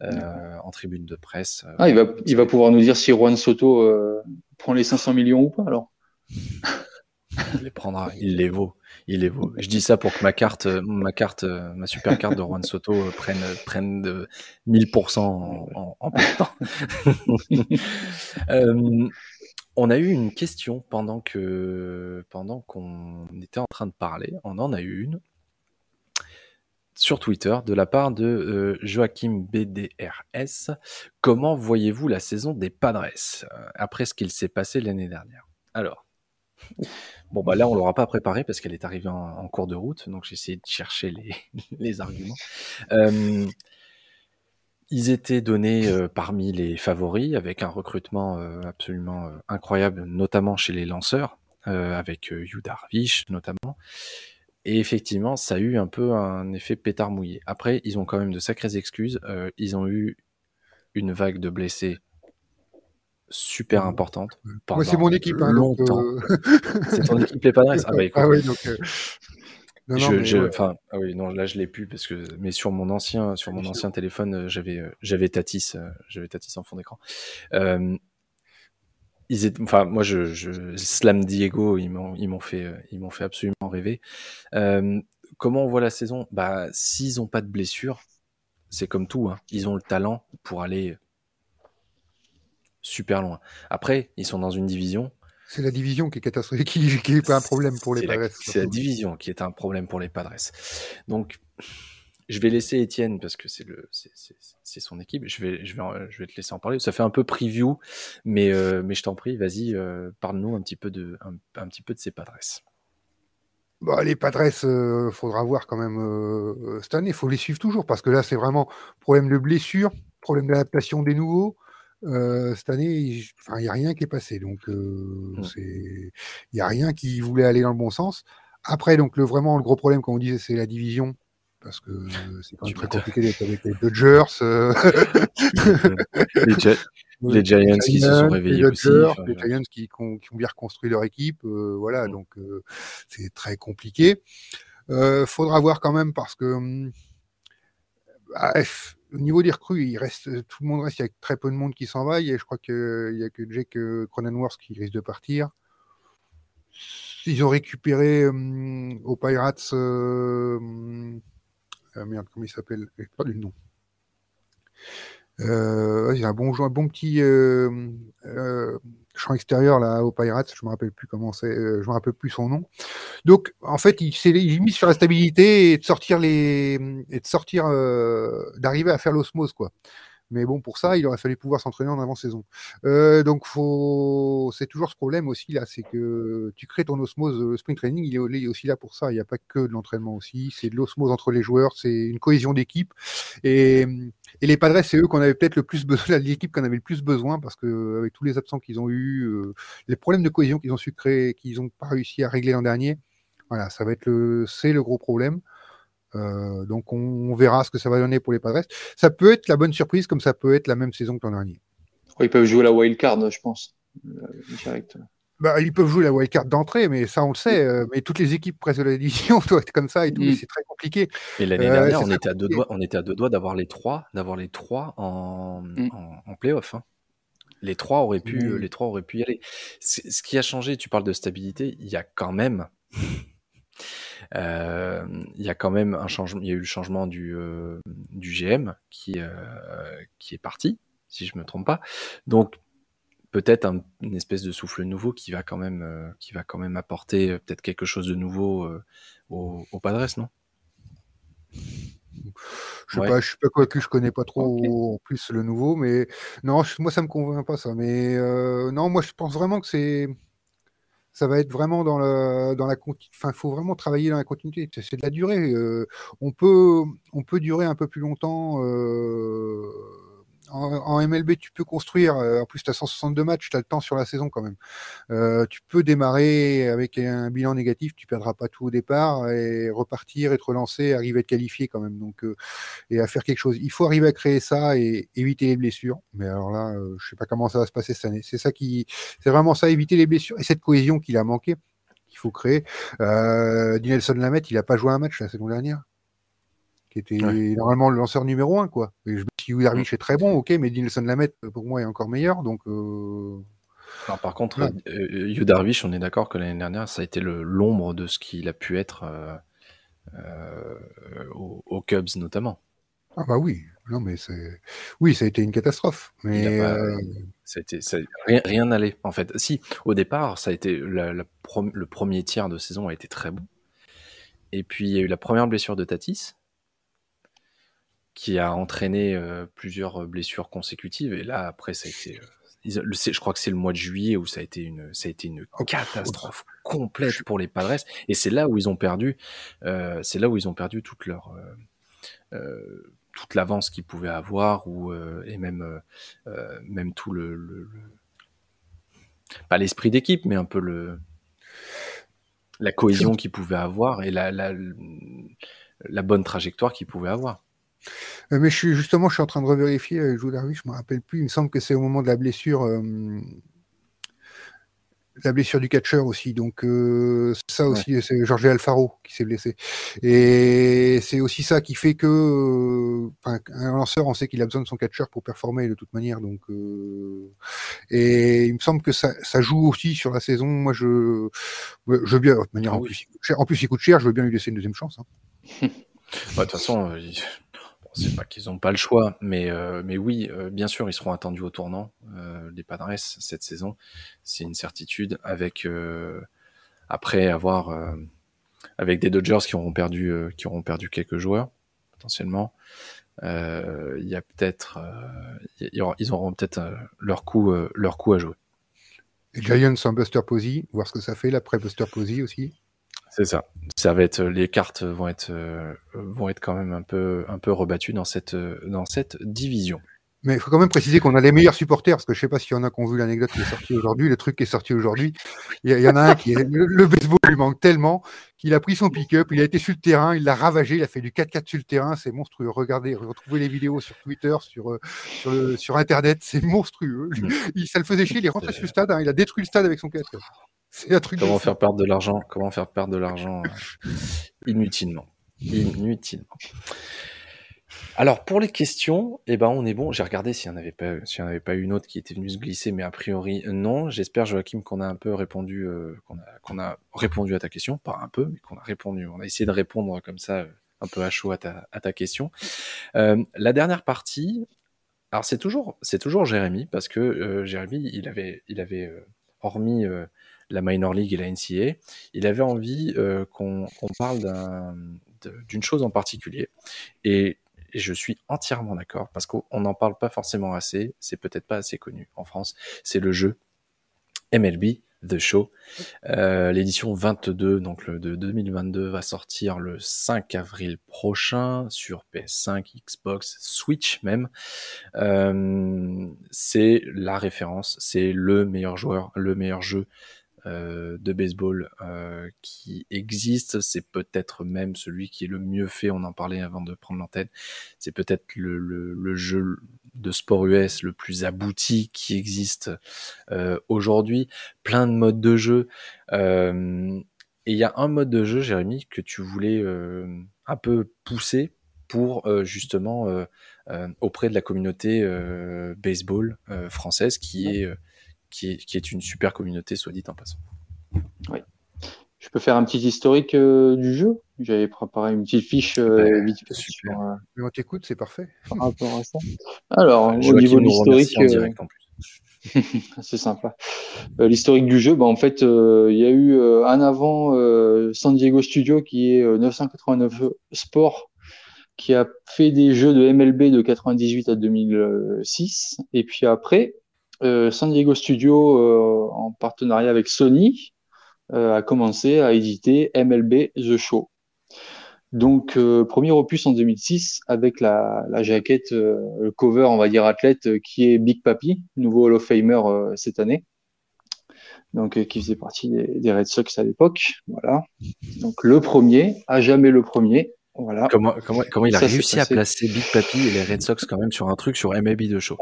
en tribune de presse. Ah, il va, il va pouvoir nous dire si Juan Soto prend les 500 millions ou pas, alors. (laughs) il les prendra, il les vaut, il les vaut. Je dis ça pour que ma carte euh, ma carte euh, ma super carte de Juan Soto euh, prenne prenne de 1000% en, en, en peu de temps. (laughs) On a eu une question pendant que pendant qu'on était en train de parler. On en a eu une. sur Twitter de la part de Joachim BDRS. Comment voyez-vous la saison des Padres après ce qu'il s'est passé l'année dernière? Alors, bon bah là on l'aura pas préparé parce qu'elle est arrivée en, cours de route, donc j'ai essayé de chercher les, (laughs) arguments. Euh, ils étaient donnés parmi les favoris avec un recrutement absolument incroyable, notamment chez les lanceurs, avec Yu Darvish notamment. Et effectivement, ça a eu un peu un effet pétard mouillé. Après, ils ont quand même de sacrées excuses. Euh, ils ont eu une vague de blessés super importante. Moi, c'est mon équipe. Hein, longtemps. Euh, (laughs) c'est ton équipe, les Padres Ah, bah, (laughs) écoute. Ah oui, donc. Euh, enfin, ah oui, non, là je l'ai plus parce que, mais sur mon ancien, sur mon ancien téléphone, j'avais, j'avais Tatis, j'avais Tatis en fond d'écran ils enfin, moi, je, je, Slam Diego, ils m'ont, ils m'ont fait, ils m'ont fait absolument rêver. Euh, comment on voit la saison? Bah, s'ils ont pas de blessures, c'est comme tout. Hein. Ils ont le talent pour aller super loin. Après, ils sont dans une division. C'est la division qui est catastrophique, (laughs) qui, qui est pas un problème pour les Padres. C'est la division qui est un problème pour les Padres. Donc, je vais laisser Étienne parce que c'est le c'est son équipe. Je vais je vais je vais te laisser en parler. Ça fait un peu preview, mais euh, mais je t'en prie, vas-y, euh, parle-nous un petit peu de un, petit peu de ces Padres. Bah, les Padres, euh, faudra voir quand même cette année. Il faut les suivre toujours parce que là, c'est vraiment problème de blessure, problème d'adaptation des nouveaux. Cette année, il n'y a rien qui est passé. Donc, mmh. il n'y a rien qui voulait aller dans le bon sens. Après, donc, le, vraiment, le gros problème, comme on disait, c'est la division parce que c'est quand même très compliqué d'être avec les Dodgers. Euh. (laughs) (laughs) les, Giants qui se sont réveillés les aussi. Les Giants qui, ont, bien reconstruit leur équipe. Euh, voilà, mm. donc euh, c'est très compliqué. faudra voir quand même parce que hum, au niveau des recrues, il reste, tout le monde reste, il y a très peu de monde qui s'en va. Et je crois qu'il n'y a que Jake Cronenworth qui risque de partir. Ils ont récupéré hum, aux Pirates euh, merde, comment il s'appelle? J'ai pas le nom. Euh, il y un bon, un bon petit euh, champ extérieur là au Pirates, je me rappelle plus comment c'est, je me rappelle plus son nom. Donc en fait, il s'est mis sur la stabilité et de sortir les et de sortir d'arriver à faire l'osmose quoi. Mais bon, pour ça, il aurait fallu pouvoir s'entraîner en avant-saison. Euh, donc, faut... c'est toujours ce problème aussi, là, c'est que tu crées ton osmose. Le sprint training, il est aussi là pour ça. Il n'y a pas que de l'entraînement aussi. C'est de l'osmose entre les joueurs, c'est une cohésion d'équipe. Et, et, les Padres, c'est eux qu'on avait peut-être le plus besoin, (laughs) l'équipe qu'on avait le plus besoin, parce que avec tous les absents qu'ils ont eu, euh, les problèmes de cohésion qu'ils ont su créer, qu'ils n'ont pas réussi à régler l'an dernier, voilà, ça va être le, c'est le gros problème. Euh, donc on, verra ce que ça va donner pour les Padres. Ça peut être la bonne surprise comme ça peut être la même saison que l'an dernier. ils peuvent jouer la wild card, je pense, euh, direct. Bah, ils peuvent jouer la wild card d'entrée, mais ça on le sait. Euh, mais toutes les équipes presque de la division (laughs) doivent être comme ça et tout. Mm. C'est très compliqué. Et l'année dernière, on était, à deux doigts, on était à deux doigts d'avoir les trois, d'avoir les trois en, mm. en, playoff. Hein. Les trois auraient pu, les trois auraient pu y aller. Ce qui a changé, tu parles de stabilité, il y a quand même (laughs) euh, il y a quand même un changement, il y a eu le changement du, euh, du GM qui, euh, qui est parti, si je me trompe pas. Donc peut-être un, une espèce de souffle nouveau qui va quand même, qui va quand même apporter peut-être quelque chose de nouveau au, au Padres, non? Je sais pas, je suis pas convaincu, je connais pas trop en plus le nouveau, mais non, moi ça me convainc pas ça. Mais non, moi je pense vraiment que c'est ça va être vraiment dans la, dans la enfin, faut vraiment travailler dans la continuité. C'est de la durée. Euh, on peut, on peut durer un peu plus longtemps. Euh, en, MLB, tu peux construire. Euh, en plus, tu as 162 matchs, tu as le temps sur la saison quand même. Euh, tu peux démarrer avec un bilan négatif, tu perdras pas tout au départ et repartir, être relancé, arriver à être qualifié quand même. Donc, euh, et à faire quelque chose. Il faut arriver à créer ça et éviter les blessures. Mais alors là, je sais pas comment ça va se passer cette année. C'est ça qui, c'est vraiment ça, éviter les blessures et cette cohésion qu'il a manqué, qu'il faut créer. Euh, Nelson Lamette, il a pas joué un match la saison dernière qui était normalement le lanceur numéro un, quoi. Et je Darvish est très bon, ok, mais Dinelson Lamette, pour moi, est encore meilleur. Donc, euh, par contre, ouais. Euh, Darvish, on est d'accord que l'année dernière, ça a été l'ombre de ce qu'il a pu être euh, aux, Cubs notamment. Ah bah oui, non mais c'est, oui, ça a été une catastrophe. Mais ça a été, rien n'allait en fait. Si, au départ, ça a été le premier tiers de saison a été très bon. Et puis il y a eu la première blessure de Tatis qui a entraîné plusieurs blessures consécutives. Et là, après, ça a été je crois que c'est le mois de juillet où ça a été une, ça a été une oh, catastrophe complète pour les Padres. Et c'est là où ils ont perdu, euh, c'est là où ils ont perdu toute leur, euh, euh toute l'avance qu'ils pouvaient avoir, ou euh, et même, euh, même tout le, le, pas l'esprit d'équipe, mais un peu le, la cohésion qu'ils pouvaient avoir et la, la, la bonne trajectoire qu'ils pouvaient avoir. Euh, mais je suis justement, je suis en train de revérifier, euh, Joe Darby, je me rappelle plus. Il me semble que c'est au moment de la blessure, euh, la blessure du catcheur aussi. Donc ça aussi, c'est Jorge Alfaro qui s'est blessé. Et c'est aussi ça qui fait que, un lanceur, on sait qu'il a besoin de son catcheur pour performer de toute manière. Donc et il me semble que ça, ça, joue aussi sur la saison. Moi, je, je veux bien, de manière, ah en, plus, en plus, il coûte cher. Je veux bien lui laisser une deuxième chance. Hein. (laughs) de toute façon, c'est pas qu'ils n'ont pas le choix, mais, euh, mais oui, euh, bien sûr, ils seront attendus au tournant. Euh, les Padres, cette saison, c'est une certitude. Avec, après avoir, avec des Dodgers qui auront perdu, qui auront perdu quelques joueurs, potentiellement, il y a peut-être, ils auront peut-être leur, coup, leur coup à jouer. Les Giants en Buster Posey, voir ce que ça fait l'après Buster Posey aussi? C'est ça. Ça va être les cartes vont être euh, vont être quand même un peu un peu rebattues dans cette dans cette division. Mais il faut quand même préciser qu'on a les meilleurs supporters, parce que je sais pas s'il y en a qui ont vu l'anecdote qui est sortie aujourd'hui, le truc qui est sorti aujourd'hui. Il y, en a un qui est, le, baseball lui manque tellement qu'il a pris son pick-up, il a été sur le terrain, il l'a ravagé, il a fait du 4-4 sur le terrain, c'est monstrueux. Regardez, retrouvez les vidéos sur Twitter, sur, euh, sur Internet, c'est monstrueux. Il, ça le faisait chier, il est rentré sur le stade, hein, il a détruit le stade avec son 4 (laughs) c'est un truc. Comment faire perdre de l'argent Comment faire perdre de l'argent euh, inutilement Inutilement. Alors pour les questions, eh ben on est bon. J'ai regardé s'il n'y en avait pas, s'il avait pas une autre qui était venue se glisser, mais a priori non. J'espère Joachim qu'on a un peu répondu, euh, qu'on a, a, répondu à ta question, pas un peu, mais qu'on a répondu. On a essayé de répondre comme ça, euh, un peu à chaud à ta, à ta question. la dernière partie, alors c'est toujours, c'est toujours Jérémy parce que Jérémy, il avait, il avait hormis la Minor League et la NCA, il avait envie euh, qu'on parle d'une chose en particulier. Et, je suis entièrement d'accord parce qu'on n'en parle pas forcément assez, c'est peut-être pas assez connu en France. C'est le jeu MLB The Show. Euh, l'édition 22, donc le de 2022, va sortir le 5 avril prochain sur PS5, Xbox, Switch même. Euh, c'est la référence, c'est le meilleur joueur, le meilleur jeu de baseball euh, qui existe. C'est peut-être même celui qui est le mieux fait. On en parlait avant de prendre l'antenne. C'est peut-être le, jeu de sport US le plus abouti qui existe euh, aujourd'hui. Plein de modes de jeu. et il y a un mode de jeu, Jérémy, que tu voulais un peu pousser pour justement auprès de la communauté baseball française qui est qui est, une super communauté, soit dit en passant. Oui. Je peux faire un petit historique euh, du jeu? J'avais préparé une petite fiche euh, vite Sur, euh, on t'écoute, c'est parfait. Par rapport à ça. Alors, au niveau de l'historique. (laughs) c'est sympa. L'historique du jeu, bah, en fait, il y a eu un avant San Diego Studio qui est 989 Sport qui a fait des jeux de MLB de 98 à 2006. Et puis après, San Diego Studio, euh, en partenariat avec Sony, euh, a commencé à éditer MLB The Show. Donc, premier opus en 2006 avec la, jaquette, le cover, on va dire athlète, qui est Big Papi, nouveau Hall of Famer cette année. Donc, qui faisait partie des Red Sox à l'époque. Voilà. Donc, le premier, à jamais le premier. Voilà. Comment, comment, comment il a réussi à placer Big Papi et les Red Sox quand même sur un truc sur MLB de show.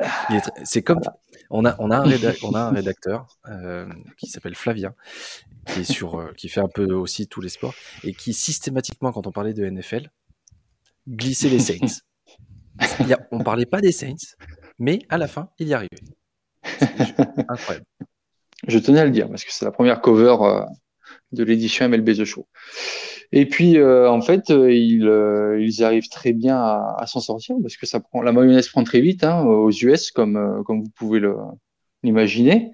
C'est comme on a on a un, (laughs) on a un rédacteur euh, qui s'appelle Flavien qui est sur euh, qui fait un peu aussi tous les sports et qui systématiquement quand on parlait de NFL glissait les Saints. (laughs) Il y a, on parlait pas des Saints, mais à la fin il y arrivait. Incroyable. Je tenais à le dire parce que c'est la première cover euh, de l'édition MLB The Show. Et puis, euh, en fait, euh, ils, euh, ils, arrivent très bien à, à s'en sortir parce que ça prend, la mayonnaise prend très vite hein, aux US, comme, comme vous pouvez l'imaginer.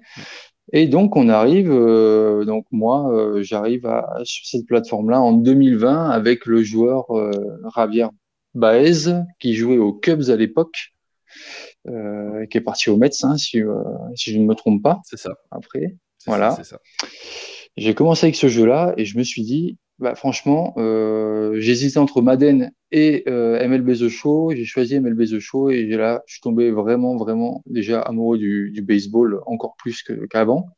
Et donc, on arrive, donc moi, j'arrive sur cette plateforme-là en 2020 avec le joueur Javier Baez, qui jouait aux Cubs à l'époque, euh, qui est parti au Mets, hein, si, euh, si, je ne me trompe pas. C'est ça. Après, voilà. J'ai commencé avec ce jeu-là et je me suis dit, bah, franchement, euh, j'hésitais entre Madden et euh, MLB The Show. J'ai choisi MLB The Show et là, je suis tombé vraiment, vraiment déjà amoureux du, baseball encore plus qu'avant.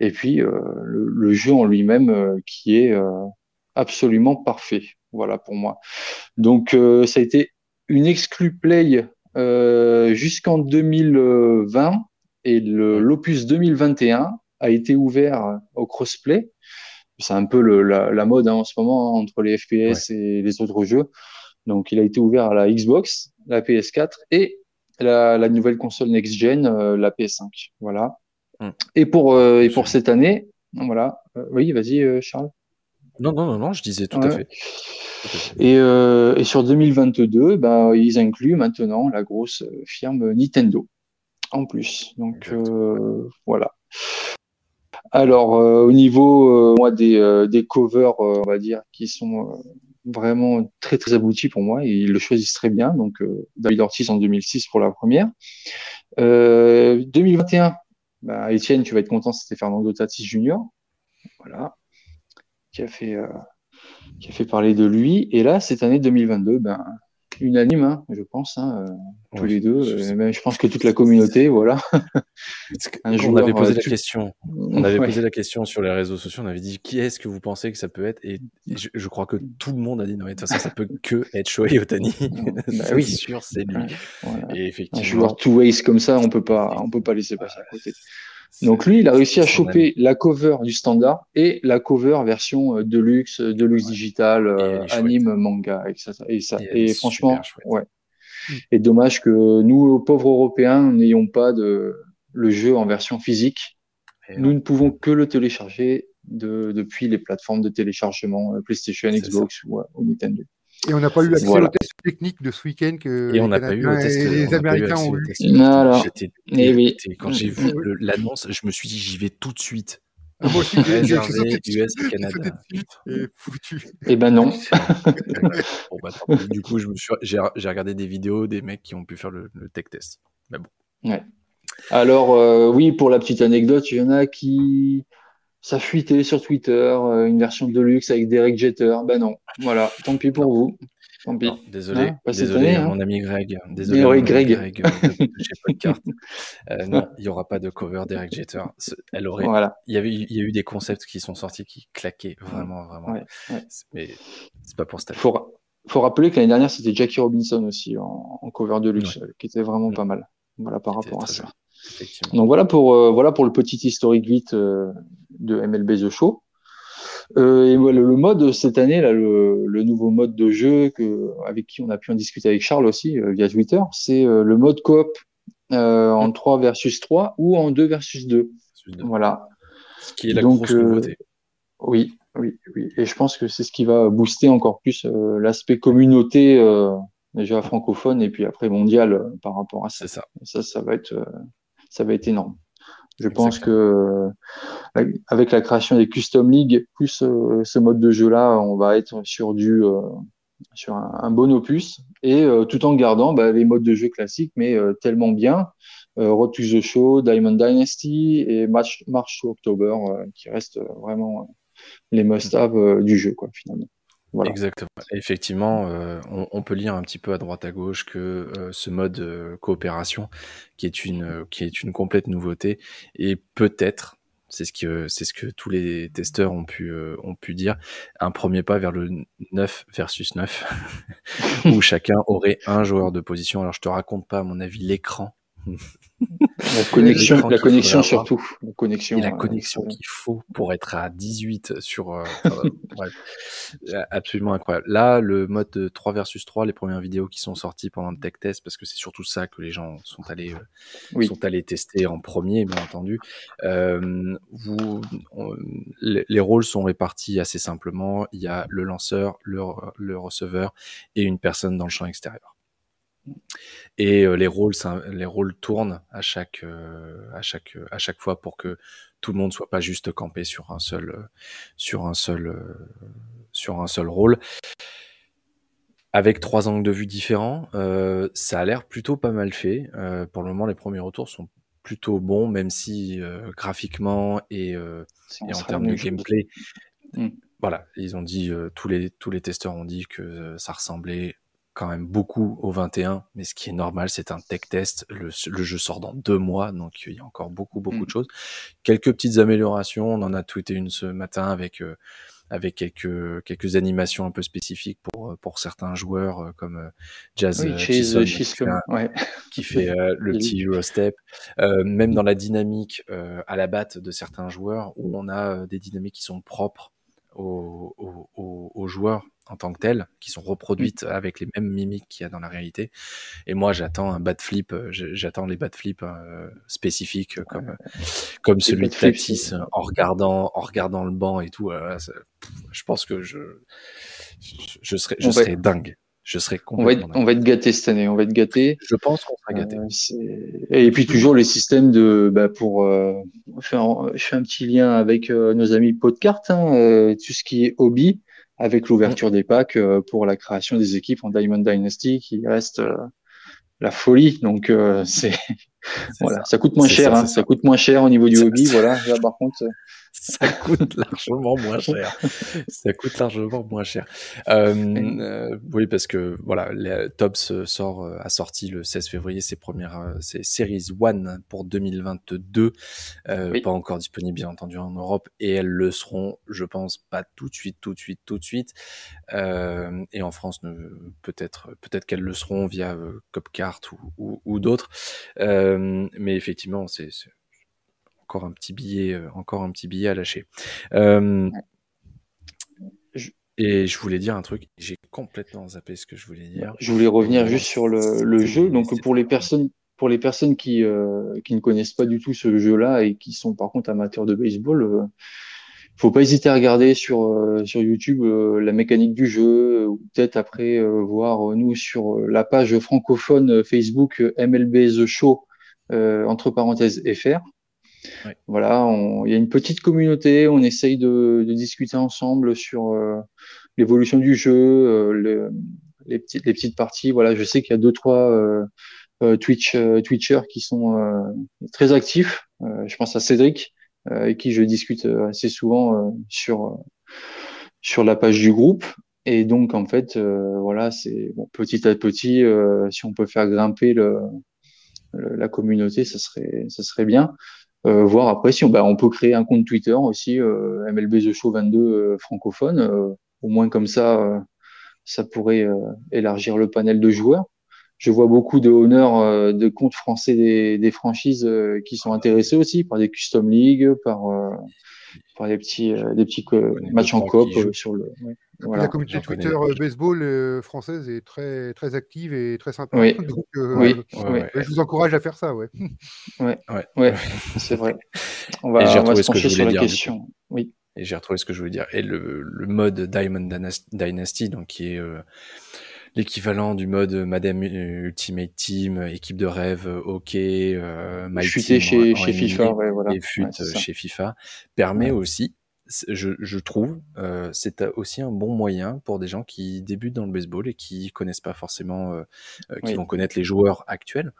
et puis euh, le, jeu en lui-même euh, qui est euh, absolument parfait. Voilà pour moi. Donc ça a été une exclu play jusqu'en 2020 et l'opus 2021 a été ouvert au crossplay c'est un peu le, la, la, mode hein, en ce moment entre les FPS ouais. et les autres jeux. Donc, il a été ouvert à la Xbox, la PS4 et la, la nouvelle console next-gen, euh, la PS5. Voilà. Mm. Et pour, euh, et pour cette année, voilà. Euh, oui, vas-y, Charles. Non, non, non, non, je disais tout, ouais. à, fait. tout à fait. Et, et sur 2022, bah, ils incluent maintenant la grosse firme Nintendo en plus. Donc, voilà. Alors, euh, au niveau euh, moi des, euh, covers, on va dire, qui sont vraiment très très aboutis pour moi, ils le choisissent très bien. Donc, David Ortiz en 2006 pour la première. 2021, bah, Étienne, tu vas être content, c'était Fernando Tatis Jr. Voilà, qui a fait qui a fait parler de lui. Et là, cette année 2022, ben unanime, hein, je pense, hein, euh, tous oui, les deux. Je, euh, je pense que toute la communauté, voilà. (laughs) (laughs) Un on avait posé euh, la question. On avait ouais. posé la question sur les réseaux sociaux. On avait dit qui est-ce que vous pensez que ça peut être? Et je, je, crois que tout le monde a dit non, mais de toute façon, ça peut que être Shohei Otani. (laughs) bah, oui, sûr, c'est lui. Voilà. Et effectivement, un joueur two ways comme ça, on peut pas, on peut pas laisser passer à côté. Donc lui, il a réussi à choper la cover du standard et la cover version euh, deluxe, deluxe ouais. digital, euh, anime, manga, etc. Et, ça, et, et franchement, ouais. Et dommage que nous, pauvres Européens, n'ayons pas de le jeu en version physique. Et nous ne pouvons que le télécharger de, depuis les plateformes de téléchargement euh, PlayStation, Xbox ou, ou Nintendo. Et on n'a pas eu accès voilà. au test technique de ce week-end que et on n'a pas eu test, les Américains ont eu. Voilà. J'étais oui. quand j'ai vu l'annonce, je me suis dit j'y vais tout de suite. Ah, moi aussi, (laughs) réservé US et Canada. Et foutu. Eh ben non. (laughs) bon, bah, du coup, je me suis, j'ai, regardé des vidéos des mecs qui ont pu faire le, le tech test. Mais bon. Ouais. Alors euh, oui, pour la petite anecdote, il y en a qui ça fuitait sur Twitter, euh, une version de luxe avec Derek Jeter. Ben non, voilà, tant pis pour vous. Tant pis. Non, désolé, hein, désolé, année, hein. mon ami Greg. Désolé, oui, Greg. Greg euh, J'ai pas de (laughs) carte. Euh, non, il y aura pas de cover Derek Jeter. Elle aurait. Voilà. Il y avait, il y a eu des concepts qui sont sortis qui claquaient vraiment, vraiment. Ouais, ouais. Mais c'est pas pour cette année. Faut, faut rappeler que l'année dernière c'était Jackie Robinson aussi en, en cover de luxe, ouais. qui était vraiment pas mal. Voilà par rapport à ça. Bien. Donc voilà pour euh, voilà pour le petit historique vite euh, de MLB The Show. Euh, et voilà, le mode cette année là, le, le, nouveau mode de jeu que avec qui on a pu en discuter avec Charles aussi via Twitter, c'est le mode coop en 3 versus 3 ou en 2 versus 2. Voilà. Ce qui est la Donc, grosse nouveauté. Oui, oui, oui. Et je pense que c'est ce qui va booster encore plus l'aspect communauté déjà francophone et puis après mondial par rapport à ça. ça. Ça, ça va être ça va être énorme. Je Exactement. pense que avec la création des custom league plus euh, ce mode de jeu là, on va être sur du euh, sur un, un, bon opus et euh, tout en gardant bah, les modes de jeu classiques, mais euh, tellement bien. Road to the Show, Diamond Dynasty et March, March to October qui restent vraiment les must-have du jeu quoi finalement. Exactement. Effectivement, euh, on, on, peut lire un petit peu à droite à gauche que euh, ce mode euh, coopération, qui est une qui est une complète nouveauté, et peut-être, c'est ce que c'est ce que tous les testeurs ont pu ont pu dire, un premier pas vers le 9 versus 9, (laughs) où chacun aurait un joueur de position. Alors je te raconte pas, à mon avis, l'écran (laughs) la (laughs) connexion, la connexion surtout. La connexion, et la connexion euh, qu'il faut pour être à 18 sur. Euh, euh, (laughs) bref, absolument incroyable. Là, le mode de 3 versus 3, les premières vidéos qui sont sorties pendant le tech test, parce que c'est surtout ça que les gens sont allés, euh, oui. sont allés tester en premier, bien entendu. Euh, vous, on, les, les, rôles sont répartis assez simplement. Il y a le lanceur, le, le receveur et une personne dans le champ extérieur. Et euh, les rôles, les rôles tournent à chaque, euh, à chaque, à chaque fois pour que tout le monde soit pas juste campé sur un seul, sur un seul, sur un seul rôle. avec trois angles de vue différents. Euh, ça a l'air plutôt pas mal fait. Euh, pour le moment, les premiers retours sont plutôt bons, même si euh, graphiquement et, euh, et en termes de gameplay, mm. voilà, ils ont dit tous les tous les testeurs ont dit que ça ressemblait quand même beaucoup au 21, mais ce qui est normal, c'est un tech test. Le, le, jeu sort dans deux mois, donc il y a encore beaucoup beaucoup de mm. choses. Quelques petites améliorations. On en a tweeté une ce matin avec avec quelques quelques animations un peu spécifiques pour pour certains joueurs euh, comme euh, Jazz oui, Chisholm, qui, fait, ouais. qui fait euh, (laughs) le petit Eurostep. Euh, même dans la dynamique à la batte de certains joueurs, où on a des dynamiques qui sont propres aux, aux, aux joueurs en tant que telles, qui sont reproduites avec les mêmes mimiques qu'il y a dans la réalité. Et moi, j'attends un bad flip, j'attends les bad flips euh, spécifiques comme comme celui de Tatis en regardant en regardant le banc et tout. je pense que je je, serais je serais dingue. Je serais on va, être, on va être gâté cette année, on va être gâté. Je pense qu'on sera gâté. Euh, et puis toujours les systèmes de, bah, pour euh, faire, je fais un petit lien avec euh, nos amis Podcart, hein, euh, tout ce qui est hobby avec l'ouverture mm. des packs euh, pour la création des équipes en Diamond Dynasty qui reste la folie. Donc euh, (laughs) c'est voilà, ça. coûte moins cher, hein, ça, coûte moins cher au niveau du hobby. Voilà, là par contre, (laughs) ça coûte largement moins cher. ça coûte largement moins cher. Euh, euh, oui, parce que voilà, les, Tops sort a sorti le 16 février ses premières ses Series One pour 2022, euh, pas encore disponibles bien entendu en Europe, et elles le seront, je pense, pas tout de suite, tout de suite, tout de suite. Euh, et en France, peut-être, peut-être qu'elles le seront via Copcart ou, ou, ou d'autres. mais effectivement, c'est encore un petit billet, euh, encore un petit billet à lâcher. Euh, et je voulais dire un truc, j'ai complètement zappé ce que je voulais dire. Je voulais revenir juste sur le, le jeu. Donc pour les personnes, pour les personnes qui, euh, qui ne connaissent pas du tout ce jeu-là et qui sont par contre amateurs de baseball, euh, faut pas hésiter à regarder sur euh, sur YouTube la mécanique du jeu ou peut-être après voir nous sur la page francophone Facebook MLB The Show entre parenthèses FR. Voilà, il y a une petite communauté, on essaye de, de discuter ensemble sur euh, l'évolution du jeu, euh, les, petites, les petites parties. Voilà, je sais qu'il y a deux trois euh, Twitch Twitchers qui sont très actifs. je pense à Cédric, avec qui je discute assez souvent sur sur la page du groupe. Et donc en fait, voilà, c'est bon, petit à petit, si on peut faire grimper le, la communauté, ça serait ça serait bien. Euh, voir après si on, bah, on peut créer un compte Twitter aussi, euh, MLB The Show 22 euh, francophone. Euh, au moins comme ça, ça pourrait élargir le panel de joueurs. Je vois beaucoup de honneurs de comptes français des, des franchises qui sont intéressés aussi par des custom league, par par des petits des petits matchs en coop sur le. Ouais. La communauté Twitter euh, baseball euh, française est très, très active et très sympa. Oui. (laughs) Donc, euh, oui. je vous encourage à faire ça. Ouais, (laughs) ouais. ouais. (laughs) c'est vrai. On va, on va se pencher sur la question. Oui. Et j'ai retrouvé ce que je voulais dire. Et le, le mode Diamond Dynasty, donc qui est l'équivalent du mode Madame Ultimate Team, équipe de rêve, hockey, euh, My Team, chez, chez FIFA, ouais, voilà. et fut chez FIFA, permet aussi je, je, trouve, euh, c'est aussi un bon moyen pour des gens qui débutent dans le baseball et qui connaissent pas forcément, euh, euh qui vont connaître les joueurs actuels,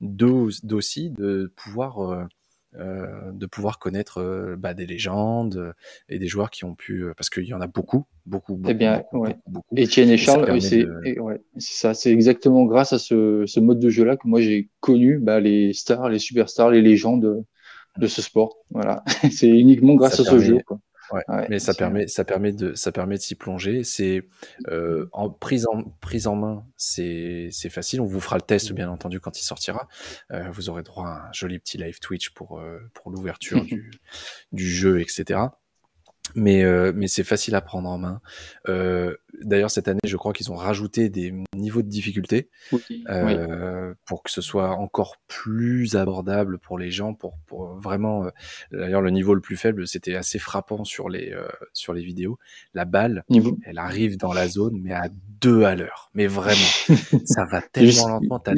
d'aussi de pouvoir euh, euh, de pouvoir connaître euh, bah, des légendes et des joueurs qui ont pu, parce qu'il y en a beaucoup, beaucoup, beaucoup. Eh bien, beaucoup, ouais. beaucoup, beaucoup. Etienne et Charles, c'est de... ouais, ça, c'est exactement grâce à ce, ce mode de jeu-là que moi j'ai connu bah, les stars, les superstars, les légendes de ce sport. Voilà, (laughs) c'est uniquement grâce ça à permet, ce jeu. Quoi. Ouais, ouais, mais ça permet, ça permet de, ça permet de s'y plonger. C'est euh, en prise en prise en main, c'est c'est facile. On vous fera le test bien entendu quand il sortira. Euh, vous aurez droit à un joli petit live Twitch pour euh, pour l'ouverture (laughs) du du jeu, etc mais, euh, mais c'est facile à prendre en main. Euh, D'ailleurs, cette année, je crois qu'ils ont rajouté des niveaux de difficulté oui, euh, oui. pour que ce soit encore plus abordable pour les gens. Pour, pour vraiment, euh, d'ailleurs, le niveau le plus faible, c'était assez frappant sur les euh, sur les vidéos. La balle, niveau. elle arrive dans la zone, mais à deux à l'heure. Mais vraiment, (laughs) ça va tellement Juste, lentement. T'as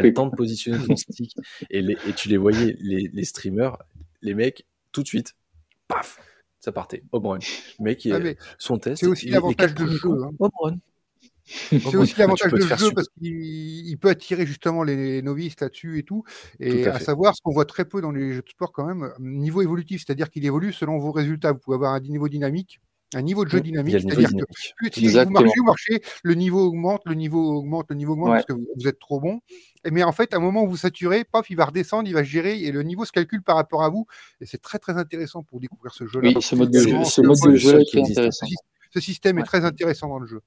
le temps de positionner ton stick et, les, et tu les voyais, les, les streamers, les mecs, tout de suite, paf ça partait. Home run. Le mec, ah, son test. C'est aussi l'avantage de jeu. Hein. Home run. C'est aussi l'avantage de jeu parce qu'il peut attirer justement les novices là-dessus et tout. Et à, savoir, ce qu'on voit très peu dans les jeux de sport quand même, niveau évolutif, c'est-à-dire qu'il évolue selon vos résultats. Vous pouvez avoir un niveau dynamique un niveau de jeu dynamique, c'est-à-dire que plus vous marchez, vous marchez, le niveau augmente, le niveau augmente, le niveau augmente parce que vous, êtes trop bon. mais en fait, à un moment où vous saturez, paf, il va redescendre, il va gérer et le niveau se calcule par rapport à vous. Et c'est très très intéressant pour découvrir ce jeu-là. Oui, ce mode de jeu, ce mode de jeu est intéressant. Ce système est très intéressant dans le jeu.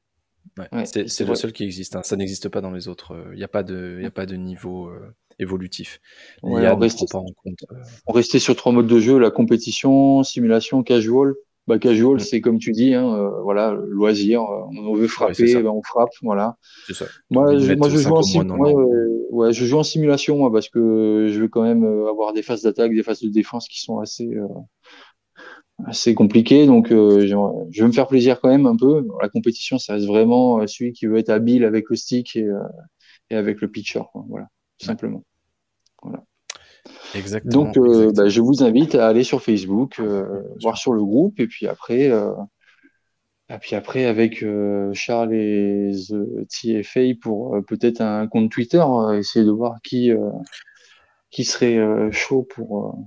c'est le seul qui existe. Hein. Ça n'existe pas dans les autres. Il n'y a pas de, a pas de niveau euh, évolutif. on, restait, euh. on restait sur trois modes de jeu la compétition, simulation, casual. Bah, casual, mm. c'est comme tu dis, hein, euh, voilà, loisir. Euh, on veut frapper, ben, on frappe, voilà. Ça. Moi, je, moi, je joue en ouais, je joue en simulation moi, parce que je veux quand même euh, avoir des phases d'attaque, des phases de défense qui sont assez assez compliquées. Donc, je veux me faire plaisir quand même un peu. La compétition, ça reste vraiment celui qui veut être habile avec le stick et, et avec le pitcher, quoi, voilà, tout simplement. Voilà. Exactement. Donc, euh, bah, je vous invite à aller sur Facebook, euh, voir sur le groupe, et puis après, euh, et puis après avec Charles et The TFA pour peut-être un compte Twitter, essayer de voir qui qui serait chaud pour.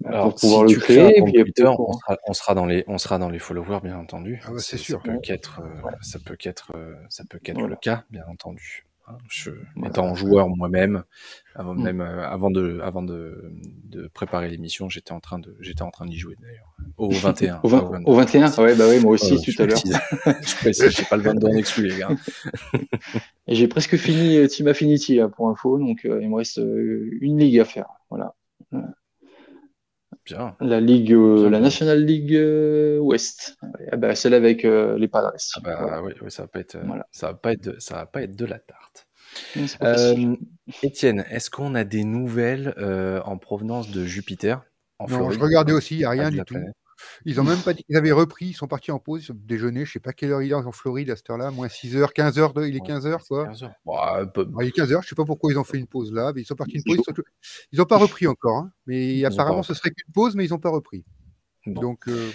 Bah, pour pouvoir le créer, et puis Twitter, on, sera, on, sera, dans les, on sera dans les followers, bien entendu. Ah c'est sûr. Ça peut qu'être, ça peut qu'être, ça peut qu'être le cas, bien entendu. Je, étant joueur moi-même, avant, mm. même, euh, avant, de, avant de, de préparer l'émission, j'étais en train de, j'étais en train d'y jouer d'ailleurs. Au (laughs) 21. au, 21 Ouais, bah oui, moi aussi tout à l'heure. je précise, j'ai pas le 22 en exclu, les gars. (laughs) Et j'ai presque fini euh, Team Affinity pour info, donc euh, il me reste une ligue à faire. Voilà. Bien. La ligue, la National League Ouest. Ah bah, celle avec les Padres. Ah bah, oui, oui, ça va pas être, ça va pas être, ça va pas être de la tarte. Euh, Étienne, est-ce qu'on a des nouvelles euh, en provenance de Jupiter en Non, je regardais aussi, il n'y a rien du tout. Ils ont même pas dit qu'ils avaient repris, ils sont partis en pause, ils ont déjeuné, je sais pas quelle heure il est en Floride à cette heure-là, moins 6h, 15h, il est 15h quoi. 15 bah, il est 15h, je sais pas pourquoi ils ont fait une pause là, mais ils sont partis une pause. Ils n'ont pas (laughs) repris encore, hein. mais apparemment ce serait qu'une pause, mais ils n'ont pas repris. Donc. Euh,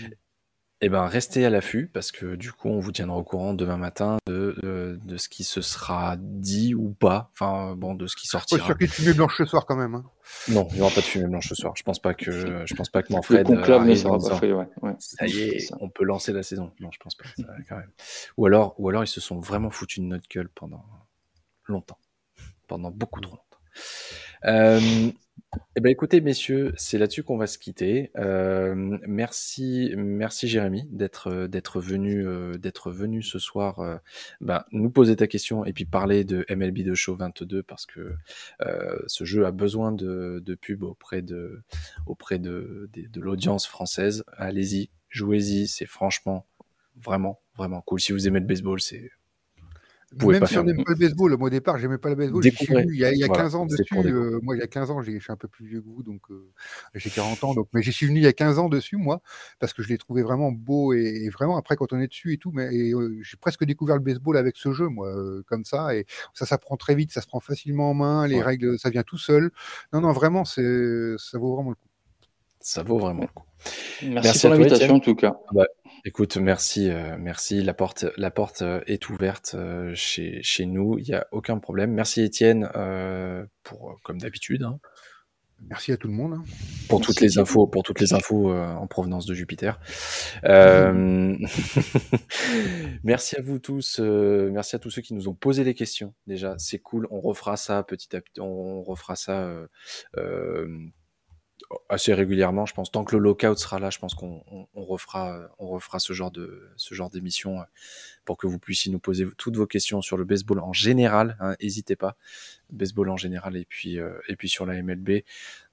eh ben, restez à l'affût parce que du coup, on vous tiendra au courant demain matin de, de, ce qui se sera dit ou pas. Enfin, bon, de ce qui sortira. Pas sûr qu'il y ait de fumée blanche ce soir quand même. Hein. Non, il n'y aura pas de fumée blanche ce soir. Je pense pas que, je pense pas que Manfred. Le sera pas fait, ouais. Ça y est, on peut lancer la saison. Non, je pense pas. Ça, quand même. Ou alors, ou alors, ils se sont vraiment foutus de notre gueule pendant longtemps, pendant beaucoup trop longtemps. Euh, eh ben, écoutez, messieurs, c'est là-dessus qu'on va se quitter. Euh, merci, merci Jérémy d'être d'être venu euh, d'être venu ce soir, euh, ben, nous poser ta question et puis parler de MLB de Show 22 parce que ce jeu a besoin de, pub auprès de l'audience française. Allez-y, jouez-y, c'est franchement vraiment vraiment cool. Si vous aimez le baseball, c'est même si on n'aime pas le baseball, moi au départ, j'aimais pas le baseball. Il y a, il y a 15 ans dessus. Euh, moi, il y a 15 ans, je suis un peu plus vieux que vous, donc euh, j'ai 40 ans. Donc, mais j'y suis venu il y a 15 ans dessus, moi, parce que je l'ai trouvé vraiment beau et, vraiment après quand on est dessus et tout. Mais euh, j'ai presque découvert le baseball avec ce jeu, moi, comme ça. Et ça s'apprend très vite, ça se prend facilement en main. Les règles, ça vient tout seul. Non, non, vraiment, c'est ça vaut vraiment le coup. Ça vaut vraiment le coup. Merci, Merci pour l'invitation en tout cas. Bah, Écoute, merci, euh, merci. La porte, la porte euh, est ouverte euh, chez, chez nous. Il n'y a aucun problème. Merci Étienne pour, comme d'habitude. Hein. Merci à tout le monde. Hein. Pour toutes les infos, pour toutes les infos en provenance de Jupiter. (laughs) (laughs) merci à vous tous. merci à tous ceux qui nous ont posé les questions. Déjà, c'est cool. On refera ça petit à petit. On refera ça assez régulièrement, je pense. Tant que le lockout sera là, je pense qu'on on, refera, on refera ce genre de ce genre d'émission euh, pour que vous puissiez nous poser toutes vos questions sur le baseball en général. N'hésitez hein, pas, baseball en général et puis euh, et puis sur la MLB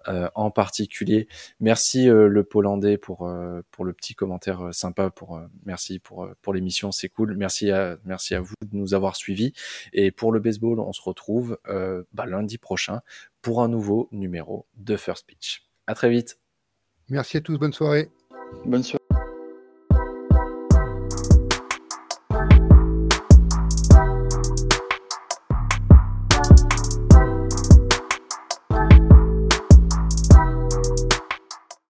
euh, en particulier. Merci le Polandais pour pour le petit commentaire sympa. Pour merci pour pour l'émission, c'est cool. Merci à merci à vous de nous avoir suivis. Et pour le baseball, on se retrouve bah, lundi prochain pour un nouveau numéro de First Pitch. À très vite. Merci à tous. Bonne soirée. Bonne soirée.